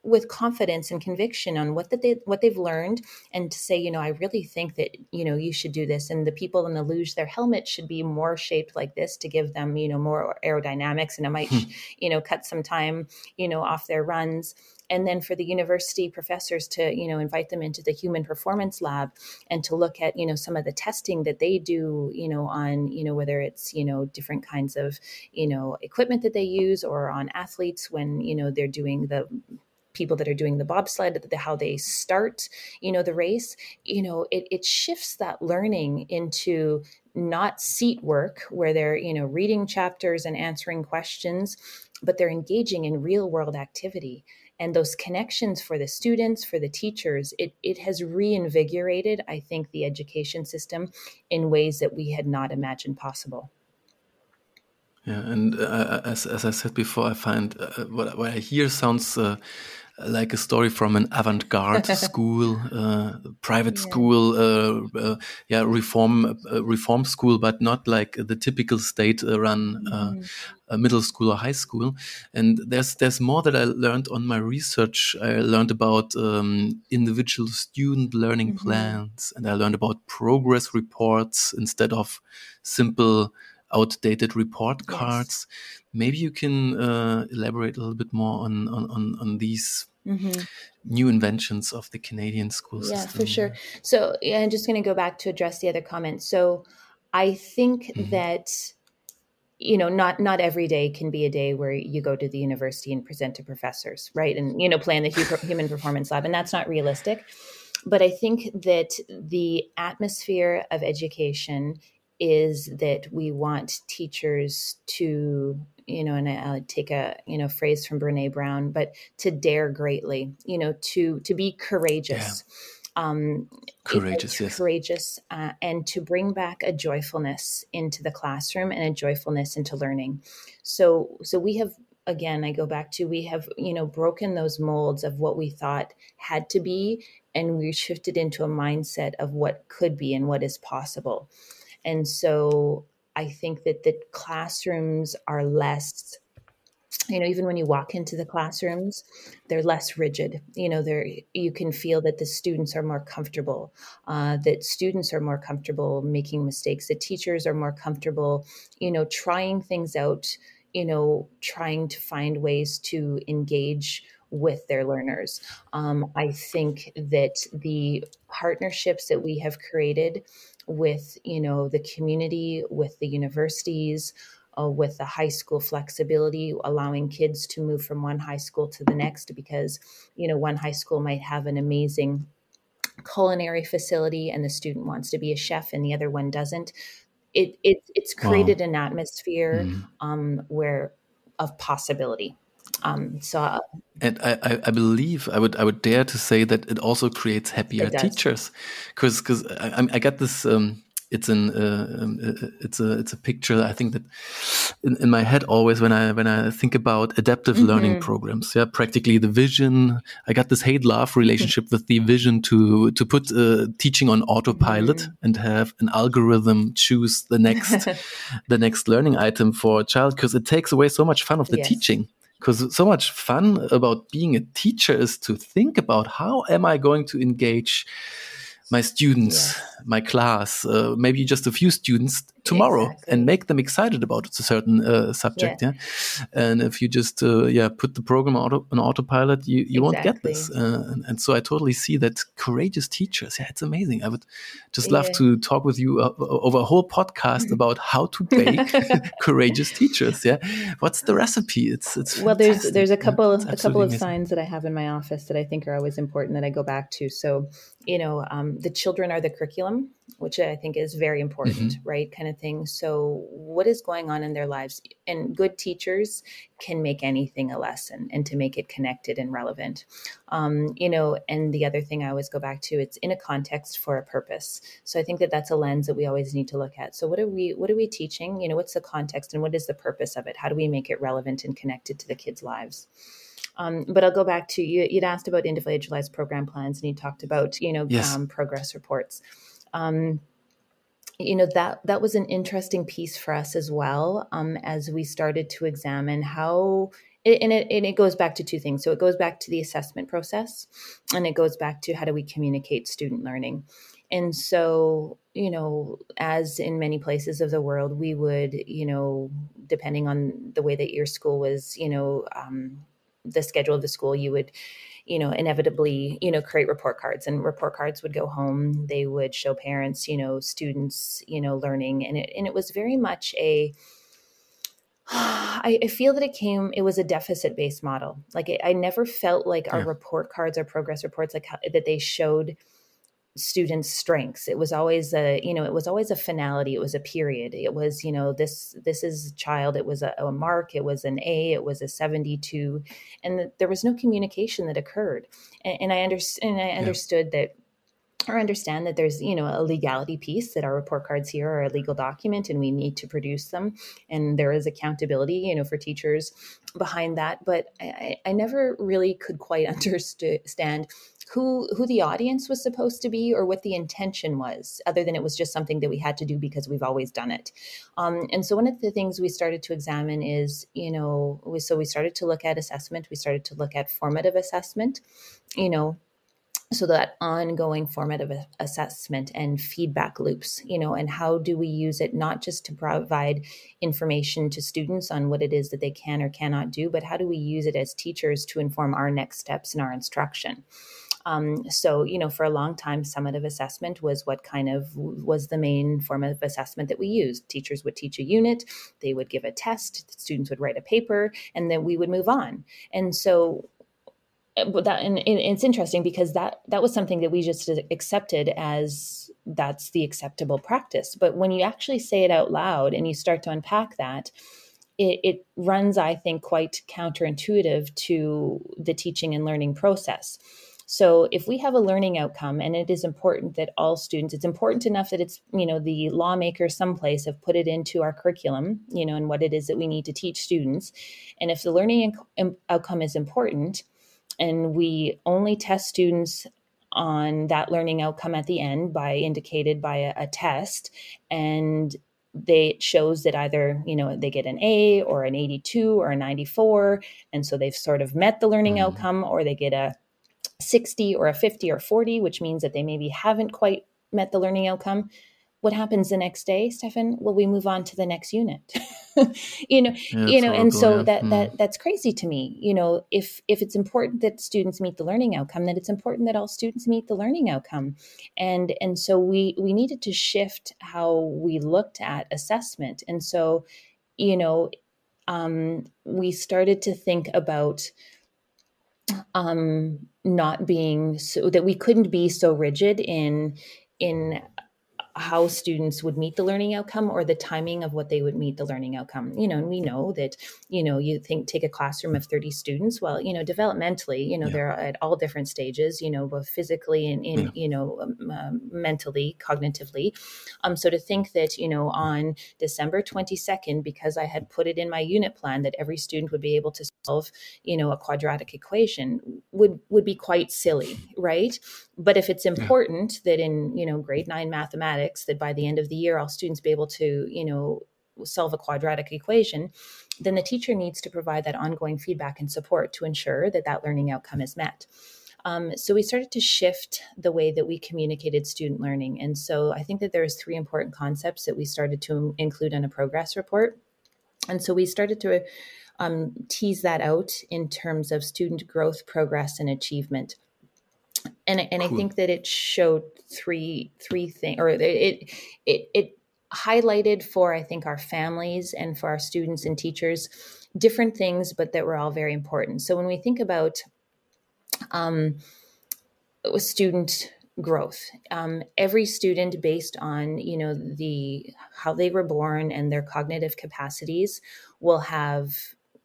with confidence and conviction on what that they what they've learned and to say you know i really think that you know you should do this and the people in the luge their helmet should be more shaped like this to give them you know more aerodynamics and it might hmm. you know cut some time you know off their runs and then for the university professors to you know invite them into the human performance lab and to look at you know some of the testing that they do you know on you know whether it's you know different kinds of you know equipment that they use or on athletes when you know they're doing the people that are doing the bobsled, the, how they start, you know, the race, you know, it, it shifts that learning into not seat work where they're, you know, reading chapters and answering questions, but they're engaging in real world activity. And those connections for the students for the teachers it, it has reinvigorated i think the education system in ways that we had not imagined possible. Yeah and uh, as, as i said before i find uh, what, what i hear sounds uh, like a story from an avant-garde school, uh, private yeah. school, uh, uh, yeah, reform uh, reform school, but not like the typical state-run uh, mm -hmm. middle school or high school. And there's there's more that I learned on my research. I learned about um, individual student learning mm -hmm. plans, and I learned about progress reports instead of simple outdated report cards. Yes. Maybe you can uh, elaborate a little bit more on on on, on these mm-hmm. new inventions of the Canadian school yeah, system. Yeah, for sure. So yeah, I'm just going to go back to address the other comments. So I think mm-hmm. that you know not not every day can be a day where you go to the university and present to professors right and you know plan the human performance lab and that's not realistic but i think that the atmosphere of education is that we want teachers to you know and i'll take a you know phrase from brene brown but to dare greatly you know to to be courageous yeah. um courageous yes. courageous uh, and to bring back a joyfulness into the classroom and a joyfulness into learning so so we have again i go back to we have you know broken those molds of what we thought had to be and we shifted into a mindset of what could be and what is possible and so I think that the classrooms are less you know even when you walk into the classrooms they're less rigid. You know they're you can feel that the students are more comfortable uh, that students are more comfortable making mistakes that teachers are more comfortable you know trying things out you know trying to find ways to engage with their learners. Um, i think that the partnerships that we have created with you know the community with the universities uh, with the high school flexibility allowing kids to move from one high school to the next because you know one high school might have an amazing culinary facility and the student wants to be a chef and the other one doesn't it, it it's created wow. an atmosphere mm. um, where of possibility um, so, uh, and I, I, believe I would I would dare to say that it also creates happier teachers, because because I, I got this. Um, it's an uh, um, uh, it's a it's a picture. I think that in, in, my head always when I when I think about adaptive mm -hmm. learning programs, yeah, practically the vision. I got this hate love relationship with the vision to to put uh, teaching on autopilot mm -hmm. and have an algorithm choose the next the next learning item for a child because it takes away so much fun of the yes. teaching because so much fun about being a teacher is to think about how am I going to engage my students, my class, uh, maybe just a few students tomorrow exactly. and make them excited about a certain uh, subject. Yeah. yeah. And if you just, uh, yeah, put the program auto, on autopilot, you, you exactly. won't get this. Uh, and, and, so I totally see that courageous teachers. Yeah, it's amazing. I would just love yeah. to talk with you uh, over a whole podcast about how to bake courageous teachers. Yeah. What's the recipe? It's, it's, well, there's, there's a couple, yeah, a couple of amazing. signs that I have in my office that I think are always important that I go back to. So, you know, um, the children are the curriculum, which I think is very important, mm-hmm. right? Kind of thing. So, what is going on in their lives? And good teachers can make anything a lesson and to make it connected and relevant. Um, you know, and the other thing I always go back to, it's in a context for a purpose. So, I think that that's a lens that we always need to look at. So, what are we, what are we teaching? You know, what's the context and what is the purpose of it? How do we make it relevant and connected to the kids' lives? Um, but I'll go back to you. You'd asked about individualized program plans, and you talked about you know yes. um, progress reports. Um, you know that that was an interesting piece for us as well um, as we started to examine how and it, and it goes back to two things. So it goes back to the assessment process and it goes back to how do we communicate student learning. And so you know as in many places of the world we would you know depending on the way that your school was you know um, the schedule of the school, you would, you know, inevitably, you know, create report cards and report cards would go home. They would show parents, you know, students, you know, learning. And it, and it was very much a, I, I feel that it came, it was a deficit based model. Like it, I never felt like our report cards our progress reports, like how, that they showed students strengths. It was always a you know it was always a finality. It was a period. It was you know this this is a child. It was a, a mark. It was an a. It was a 72 and the, there was no communication that occurred. And, and i understand i understood yeah. that or understand that there's you know a legality piece that our report cards here are a legal document and we need to produce them. And there is accountability you know for teachers behind that. But i, I never really could quite understand who who the audience was supposed to be or what the intention was other than it was just something that we had to do because we've always done it. Um, and so one of the things we started to examine is you know we, so we started to look at assessment. We started to look at formative assessment you know so that ongoing formative assessment and feedback loops you know and how do we use it not just to provide information to students on what it is that they can or cannot do but how do we use it as teachers to inform our next steps in our instruction um, so, you know, for a long time, summative assessment was what kind of was the main form of assessment that we used. Teachers would teach a unit, they would give a test, students would write a paper, and then we would move on. And so eh, that and, and, it's interesting because that that was something that we just accepted as that's the acceptable practice but when you actually say it out loud and you start to unpack that it, it runs i think quite counterintuitive to the teaching and learning process so if we have a learning outcome and it is important that all students, it's important enough that it's, you know, the lawmakers someplace have put it into our curriculum, you know, and what it is that we need to teach students. And if the learning outcome is important and we only test students on that learning outcome at the end by indicated by a, a test and they shows that either you know they get an a or an 82 or a 94 and so they've sort of met the learning mm. outcome or they get a 60 or a 50 or 40, which means that they maybe haven't quite met the learning outcome. What happens the next day, Stefan? Well, we move on to the next unit. you know, yeah, you know, and so yeah. that that that's crazy to me. You know, if if it's important that students meet the learning outcome, then it's important that all students meet the learning outcome. And and so we we needed to shift how we looked at assessment. And so, you know, um, we started to think about um, not being so that we couldn't be so rigid in in how students would meet the learning outcome or the timing of what they would meet the learning outcome you know and we know that you know you think take a classroom of 30 students well you know developmentally you know yeah. they're at all different stages you know both physically and in yeah. you know um, uh, mentally cognitively um so to think that you know on december 22nd because i had put it in my unit plan that every student would be able to solve you know a quadratic equation would would be quite silly right but if it's important yeah. that in you know grade 9 mathematics that by the end of the year all students be able to you know solve a quadratic equation then the teacher needs to provide that ongoing feedback and support to ensure that that learning outcome is met. Um, so we started to shift the way that we communicated student learning. And so i think that there's three important concepts that we started to include in a progress report. And so we started to um, tease that out in terms of student growth progress and achievement and and cool. I think that it showed three three things, or it it it highlighted for I think our families and for our students and teachers different things, but that were all very important. So when we think about um, student growth, um, every student, based on you know the how they were born and their cognitive capacities, will have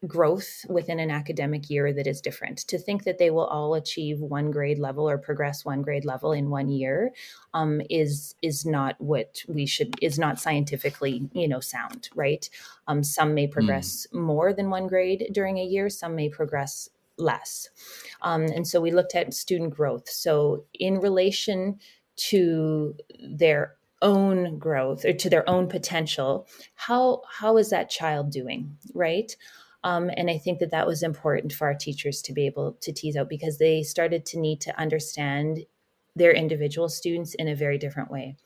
growth within an academic year that is different. To think that they will all achieve one grade level or progress one grade level in one year um, is is not what we should is not scientifically you know sound, right? Um, some may progress mm. more than one grade during a year. Some may progress less, um, and so we looked at student growth. So in relation to their own growth or to their own potential how how is that child doing right um, and I think that that was important for our teachers to be able to tease out because they started to need to understand their individual students in a very different way.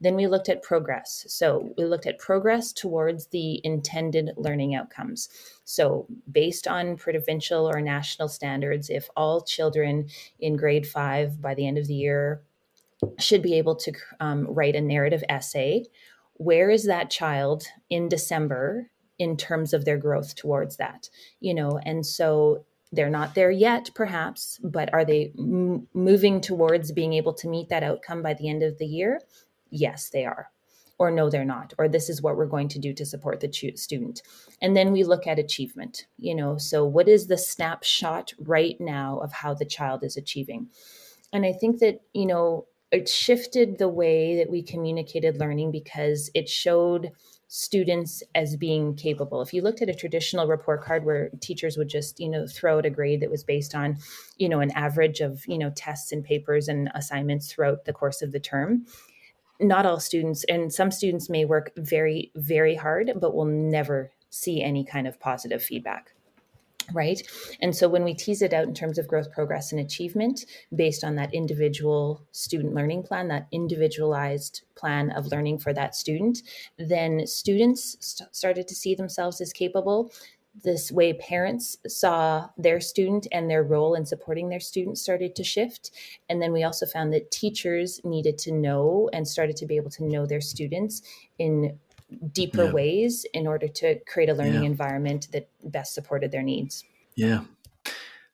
Then we looked at progress. So we looked at progress towards the intended learning outcomes. So, based on provincial or national standards, if all children in grade five by the end of the year should be able to um, write a narrative essay, where is that child in December in terms of their growth towards that you know and so they're not there yet perhaps but are they m- moving towards being able to meet that outcome by the end of the year? Yes they are. Or no they're not. Or this is what we're going to do to support the student. And then we look at achievement you know so what is the snapshot right now of how the child is achieving? And i think that you know it shifted the way that we communicated learning because it showed students as being capable. If you looked at a traditional report card where teachers would just, you know, throw out a grade that was based on, you know, an average of, you know, tests and papers and assignments throughout the course of the term, not all students and some students may work very very hard but will never see any kind of positive feedback right? And so when we tease it out in terms of growth progress and achievement based on that individual student learning plan that individualized plan of learning for that student then students st- started to see themselves as capable. This way parents saw their student and their role in supporting their student started to shift. And then we also found that teachers needed to know and started to be able to know their students in deeper yeah. ways in order to create a learning yeah. environment that best supported their needs yeah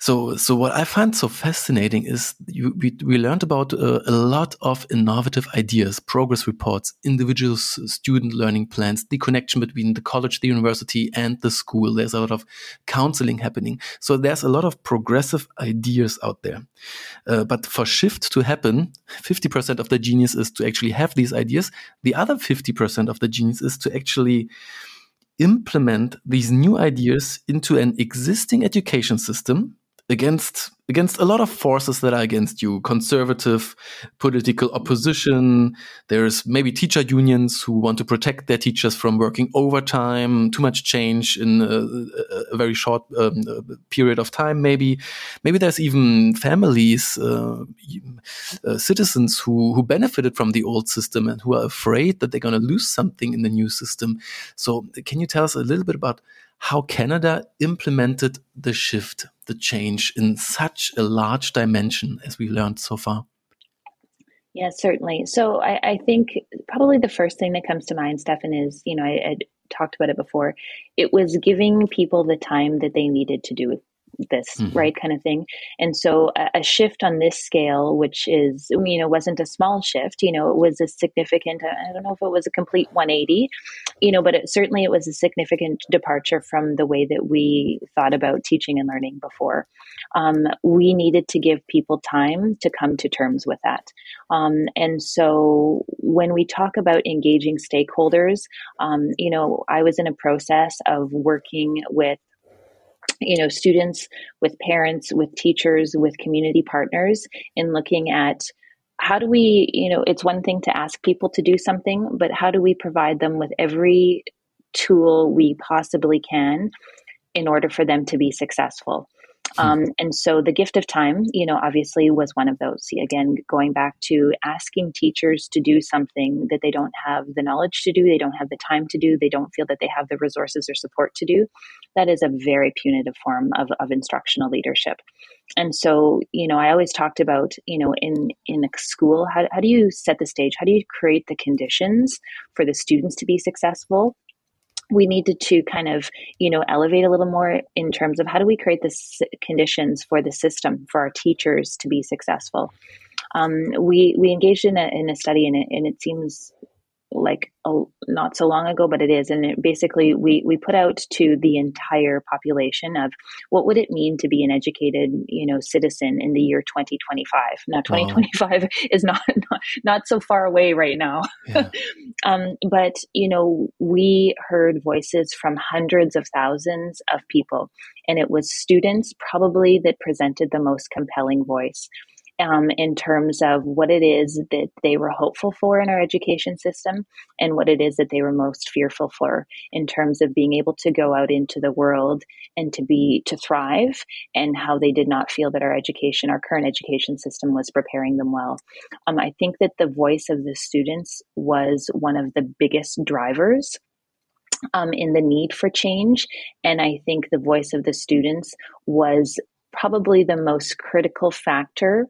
so, so what I find so fascinating is you, we, we learned about uh, a lot of innovative ideas, progress reports, individual student learning plans, the connection between the college, the university, and the school. There's a lot of counseling happening. So there's a lot of progressive ideas out there. Uh, but for shift to happen, 50% of the genius is to actually have these ideas. The other 50% of the genius is to actually implement these new ideas into an existing education system against against a lot of forces that are against you. Conservative political opposition. There's maybe teacher unions who want to protect their teachers from working overtime. Too much change in a, a very short um, period of time maybe. Maybe there's even families uh, uh, citizens who who benefited from the old system and who are afraid that they're going to lose something in the new system. So can you tell us a little bit about how Canada implemented the shift, the change in such a large dimension as we learned so far. Yeah, certainly. So I, I think probably the first thing that comes to mind, Stefan, is you know I, I talked about it before. It was giving people the time that they needed to do this mm-hmm. right kind of thing. And so a, a, shift on this scale which is you know wasn't a small shift you know it was a significant i don't know if it was a complete 180 you know but it, certainly it was a significant departure from the way that we thought about teaching and learning before. Um, we needed to give people time to come to terms with that. Um, and so when we talk about engaging stakeholders um, you know i was in a process of working with you know students with parents with teachers with community partners in looking at how do we you know it's one thing to ask people to do something but how do we provide them with every tool we possibly can in order for them to be successful. Um, and so the gift of time, you know, obviously was one of those. Again, going back to asking teachers to do something that they don't have the knowledge to do, they don't have the time to do, they don't feel that they have the resources or support to do, that is a very punitive form of, of instructional leadership. And so, you know, I always talked about, you know, in in a school, how, how do you set the stage? How do you create the conditions for the students to be successful? We needed to kind of you know elevate a little more in terms of how do we create the conditions for the system for our teachers to be successful. Um, we we engaged in a, in a study and it, and it seems like a, not so long ago, but it is. And it basically, we, we put out to the entire population of what would it mean to be an educated, you know, citizen in the year 2025. Now, 2025 wow. is not, not, not so far away right now. Yeah. um, but, you know, we heard voices from hundreds of thousands of people, and it was students probably that presented the most compelling voice um, in terms of what it is that they were hopeful for in our education system and what it is that they were most fearful for in terms of being able to go out into the world and to be to thrive and how they did not feel that our education our current education system was preparing them well um, i think that the voice of the students was one of the biggest drivers um, in the need for change. And I think the voice of the students was probably the most critical factor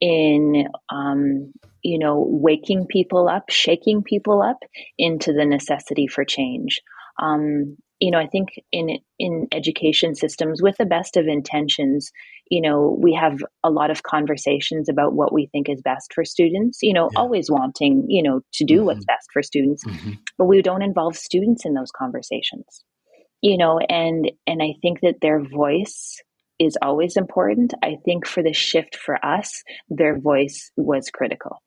in um, you know waking people up shaking people up into the necessity for change um, you know i think in in education systems with the best of intentions you know we have a lot of conversations about what we think is best for students you know yeah. always wanting you know to do mm-hmm. what's best for students mm-hmm. but we don't involve students in those conversations you know and and i think that their voice is always important. I think for the shift for us, their voice was critical.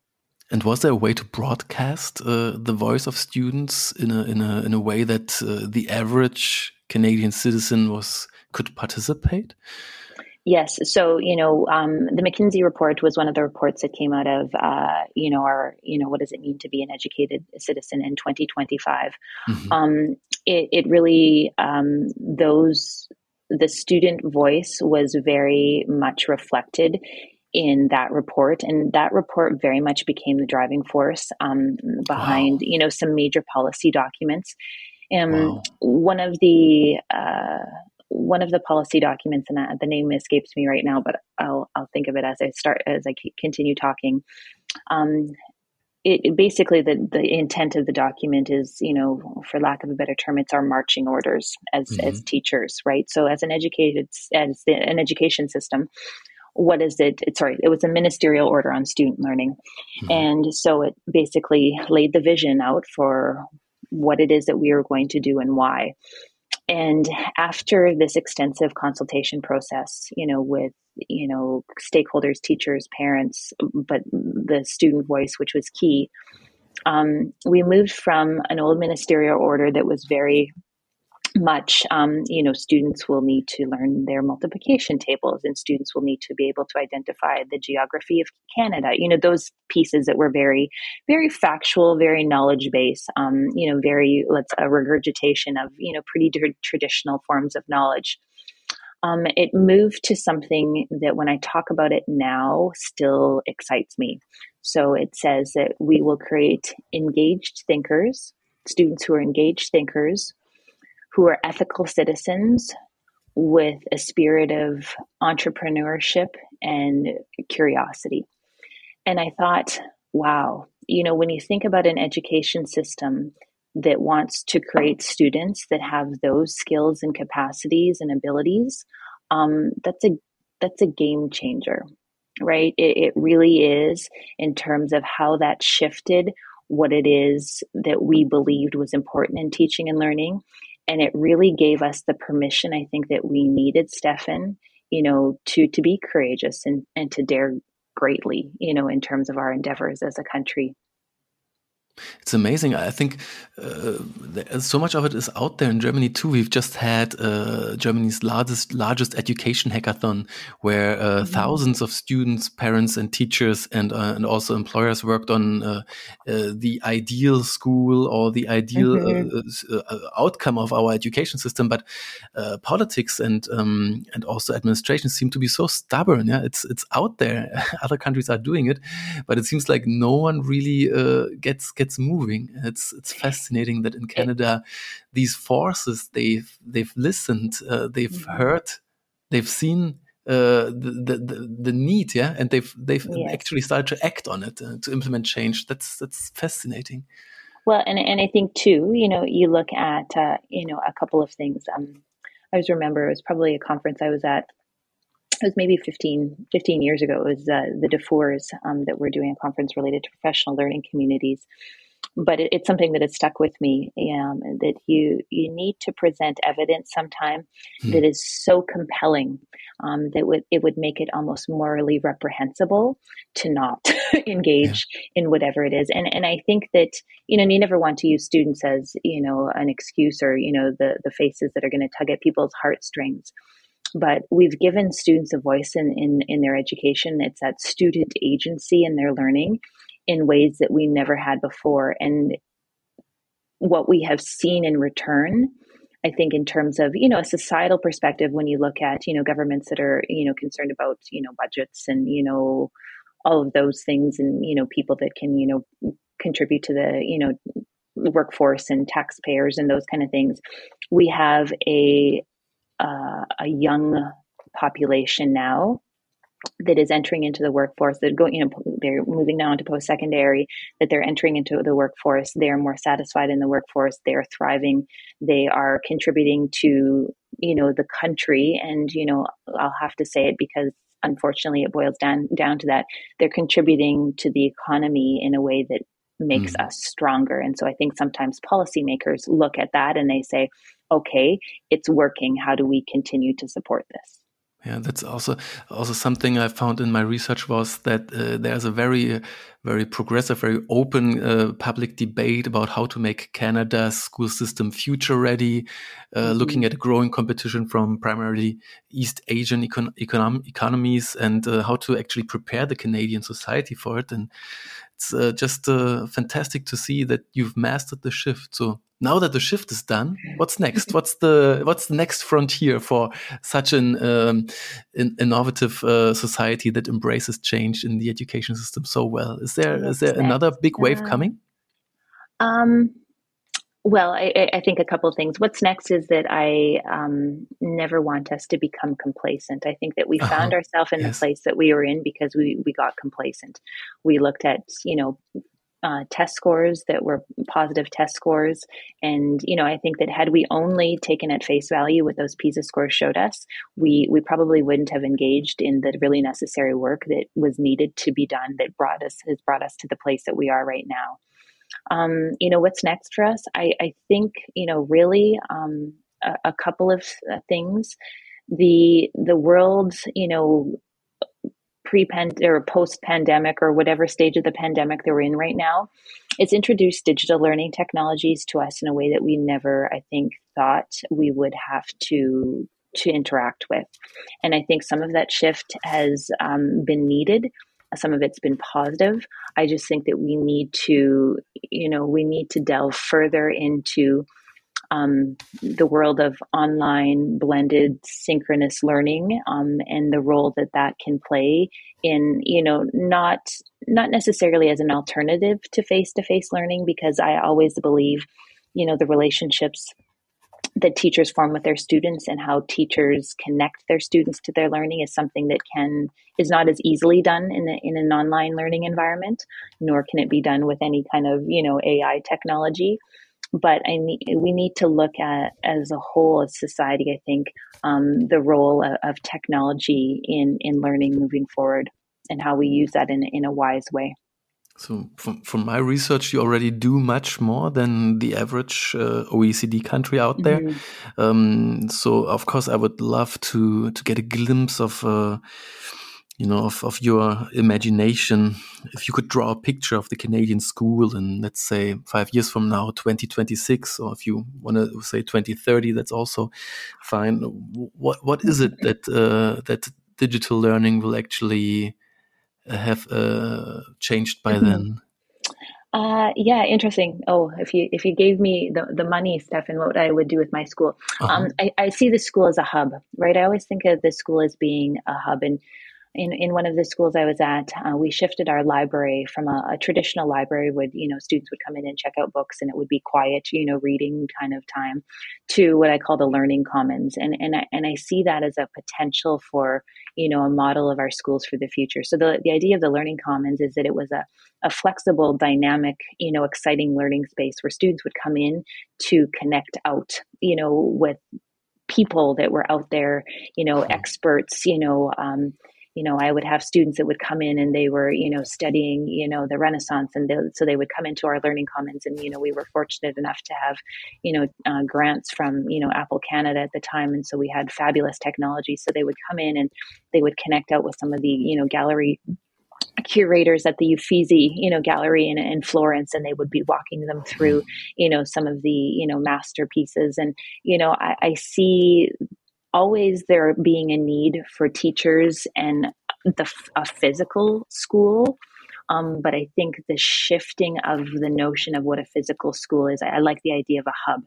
And was there a way to broadcast uh, the voice of students in a in a in a way that uh, the average Canadian citizen was could participate? Yes. So, you know, um, the McKinsey report was one of the reports that came out of, uh, you know, our, you know, what does it mean to be an educated citizen in 2025? Mm-hmm. Um, it, it, really, um, those, the student voice was very much reflected in that report and that report very much became the driving force um, behind wow. you know some major policy documents and wow. one of the uh, one of the policy documents, and the name escapes me right now, but I'll I'll think of it as I start as I continue talking. Um, it, basically the the intent of the document is, you know, for lack of a better term, it's our marching orders as mm-hmm. as teachers, right? So as an educated as the, an education system, what is it? Sorry, it was a ministerial order on student learning, mm-hmm. and so it basically laid the vision out for what it is that we are going to do and why. And after this extensive consultation process, you know, with you know stakeholders, teachers, parents, but the student voice, which was key, um, we moved from an old ministerial order that was very much um, you know students will need to learn their multiplication tables and students will need to be able to identify the geography of canada. You know those pieces that were very very factual very knowledge based um, you know very let's a regurgitation of you know pretty traditional forms of knowledge. Um, it moved to something that when i talk about it now still excites me. So it says that we will create engaged thinkers students who are engaged thinkers who are ethical citizens with a spirit of entrepreneurship and curiosity. And I thought, wow, you know, when you think about an education system that wants to create students that have those skills and capacities and abilities, um, that's a that's a game changer, right? It, it really is in terms of how that shifted what it is that we believed was important in teaching and learning and it really gave us the permission i think that we needed stefan you know to to be courageous and and to dare greatly you know in terms of our endeavors as a country it's amazing. I think uh, so much of it is out there in Germany too. We've just had uh, Germany's largest largest education hackathon, where uh, mm -hmm. thousands of students, parents, and teachers, and uh, and also employers worked on uh, uh, the ideal school or the ideal mm -hmm. outcome of our education system. But politics and um, and also administration seem to be so stubborn. Yeah, it's it's out there. Other countries are doing it, but it seems like no one really gets gets moving. It's it's fascinating that in Canada, these forces they've they've listened, uh, they've mm -hmm. heard, they've seen uh, the, the the need, yeah, and they've they've yes. actually started to act on it uh, to implement change. That's that's fascinating. Well, and and I think too, you know, you look at uh, you know a couple of things. Um, I was remember it was probably a conference I was at it was maybe 15, 15 years ago. It was uh, the DuFours um, that were doing a conference related to professional learning communities. But it, it's something that has stuck with me um, that you you need to present evidence sometime hmm. that is so compelling um, that would it would make it almost morally reprehensible to not engage yeah. in whatever it is. And and I think that you know you never want to use students as you know an excuse or you know the the faces that are going to tug at people's heartstrings but we've given students a voice in, in, in their education. It's that student agency in their learning in ways that we never had before. And what we have seen in return, I think, in terms of, you know, a societal perspective, when you look at, you know, governments that are, you know, concerned about, you know, budgets and, you know, all of those things and, you know, people that can, you know, contribute to the, you know, workforce and taxpayers and those kind of things. We have a uh, a young population now that is entering into the workforce that going you know they're moving now into post-secondary that they're entering into the workforce they're more satisfied in the workforce they're thriving they are contributing to you know the country. And you know i'll have to say it because unfortunately it boils down down to that. They're contributing to the economy in a way that makes mm. us stronger. And so i think sometimes policymakers look at that and they say okay, it's working. How do we continue to support this? Yeah, that's also also something I found in my research was that uh, there's a very very progressive, very open uh, public debate about how to make Canada's school system future ready, uh, mm -hmm. looking at a growing competition from primarily East Asian econ econom economies and uh, how to actually prepare the Canadian society for it. And it's uh, just uh, fantastic to see that you've mastered the shift. So now that the shift is done, what's next? what's the what's the next frontier for such an um, in, innovative uh, society that embraces change in the education system so well? Is there is there another big wave coming? Um, well, I, I, think a couple of things. What's next is that I um, never want us to become complacent. I think that we uh-huh. found ourselves in yes. the place that we were in because we we got complacent. We looked at you know uh, test scores that were positive test scores. And, you know, I think that had we only taken at face value what those PISA scores showed us, we, we probably wouldn't have engaged in the really necessary work that was needed to be done that brought us, has brought us to the place that we are right now. Um, you know, what's next for us? I, I think, you know, really um, a, a couple of uh, things. The, the world, you know, pre or post pandemic or whatever stage of the pandemic they're in right now, it's introduced digital learning technologies to us in a way that we never, I think, thought we would have to to interact with. And I think some of that shift has um, been needed. Some of it's been positive. I just think that we need to, you know, we need to delve further into um, the world of online blended synchronous learning um, and the role that that can play in you know not not necessarily as an alternative to face to face learning because I always believe you know the relationships that teachers form with their students and how teachers connect their students to their learning is something that can is not as easily done in in an online learning environment nor can it be done with any kind of you know AI technology but I need, we need to look at as a whole as society. I think um, the role of, of, technology in in learning moving forward and how we use that in in a wise way. So, from, from my research, you already do much more than the average uh, OECD country out there. Mm -hmm. um, so, of course, I would love to to get a glimpse of. Uh, you know, of, of your imagination. If you could draw a picture of the Canadian school in, let's say, five years from now, 2026, or if you want to say 2030, that's also fine. What what is it that uh, that digital learning will actually have uh, changed by mm -hmm. then? Uh, yeah, interesting. Oh, if you if you gave me the, the money, Stefan, what I would do with my school? Uh -huh. um, I, I see the school as a hub, right? I always think of the school as being a hub, and in, in one of the schools I was at, uh, we shifted our library from a, a, traditional library where, you know, students would come in and check out books and it would be quiet, you know, reading kind of time to what I call the learning commons. And, and, I, and I see that as a potential for, you know, a model of our schools for the future. So the, the idea of the learning commons is that it was a, a flexible, dynamic, you know, exciting learning space where students would come in to connect out, you know, with people that were out there, you know, experts, you know, um, you know, I would have students that would come in and they were, you know, studying, you know, the Renaissance, and they, so they would come into our learning commons, and you know, we were fortunate enough to have, you know, uh, grants from, you know, Apple Canada at the time, and so we had fabulous technology. So they would come in and they would connect out with some of the, you know, gallery curators at the Uffizi, you know, gallery in, in Florence, and they would be walking them through, you know, some of the, you know, masterpieces. And, you know, I, I see always there being a need for teachers and the a physical school. Um, but I think the shifting of the notion of what a physical school is, I, I like the idea of a hub.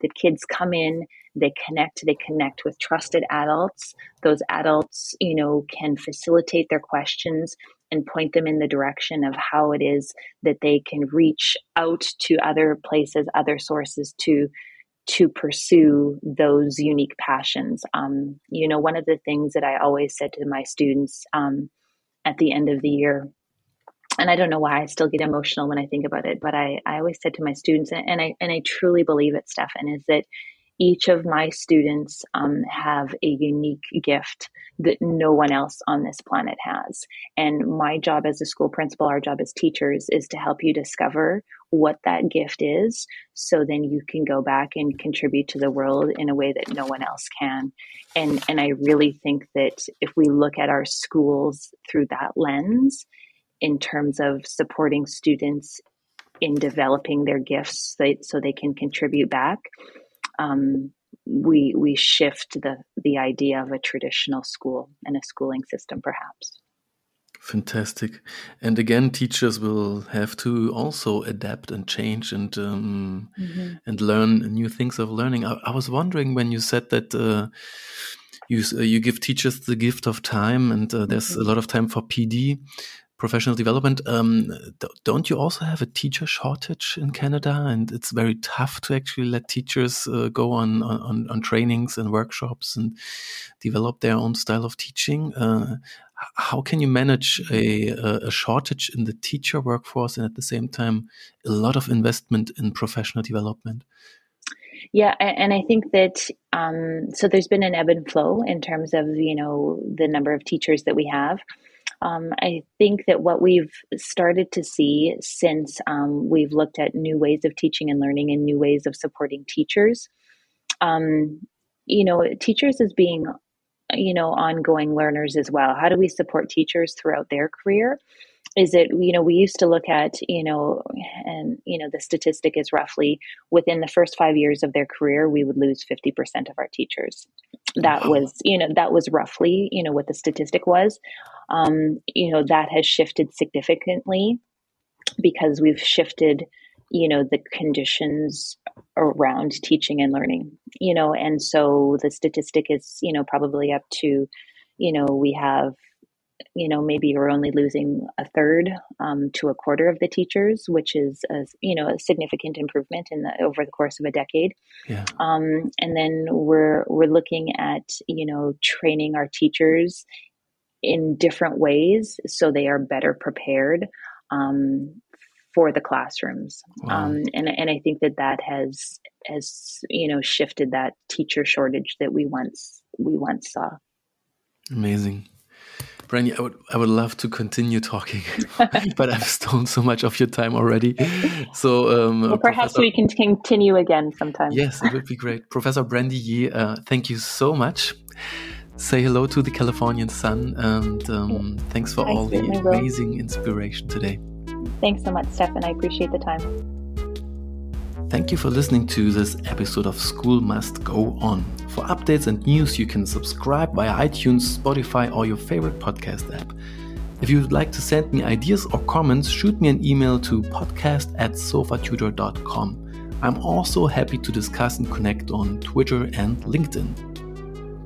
That kids come in, they connect, they connect with trusted adults. Those adults, you know, can facilitate their questions and point them in the direction of how it is that they can reach out to other places, other sources to to pursue those unique passions. Um, you know, one of the things that I always said to my students um, at the end of the year, and I don't know why I still get emotional when I think about it, but I, I always said to my students, and I and I truly believe it, Stefan, is that each of my students um, have a unique gift that no one else on this planet has. And my job as a school principal, our job as teachers, is to help you discover what that gift is so then you can go back and contribute to the world in a way that no one else can. And, and I really think that if we look at our schools through that lens, in terms of supporting students in developing their gifts so they, so they can contribute back, um, we we shift the the idea of a traditional school and a schooling system, perhaps. Fantastic. And again, teachers will have to also adapt and change and um, mm -hmm. and learn new things of learning. I, I, was wondering when you said that uh, you uh, you give teachers the gift of time, and uh, there's mm -hmm. a lot of time for PD professional development. Um, don't you also have a teacher shortage in Canada? And it's very tough to actually let teachers uh, go on, on, on trainings and workshops and develop their own style of teaching. Uh, how can you manage a, a, shortage in the teacher workforce and at the same time a lot of investment in professional development? Yeah, and I think that um, so there's been an ebb and flow in terms of you know the number of teachers that we have. Um, I think that what we've started to see since um, we've looked at new ways of teaching and learning and new ways of supporting teachers, um, you know, teachers as being, you know, ongoing learners as well. How do we support teachers throughout their career? Is it, you know, we used to look at, you know, and, you know, the statistic is roughly within the first five years of their career, we would lose 50% of our teachers. That wow. was, you know, that was roughly, you know, what the statistic was um, you know, that has shifted significantly because we've shifted, you know, the conditions around teaching and learning, you know, and so the statistic is, you know, probably up to, you know, we have you know maybe we're only losing a third um, to a quarter of the teachers which is a you know a significant improvement in the over the course of a decade yeah. um, and then we're we're looking at you know training our teachers in different ways so they are better prepared um, for the classrooms. Wow. Um, and, and I think that that has, has, you know, shifted that teacher shortage that we once, we once saw. Amazing. Brandy, I would I would love to continue talking, but I've stolen so much of your time already. So um, well, perhaps Professor, we can continue again sometime. Yes, it would be great, Professor Brandy Yee. Uh, thank you so much say hello to the Californian sun. And um, thanks for I all the amazing will. inspiration today. Thanks so much, Stefan. I appreciate the time. Thank you for listening to this episode of School Must Go On. For updates and news, you can subscribe via iTunes, Spotify, or your favorite podcast app. If you would like to send me ideas or comments, shoot me an email to podcast at sofatutor.com. I'm also happy to discuss and connect on Twitter and LinkedIn.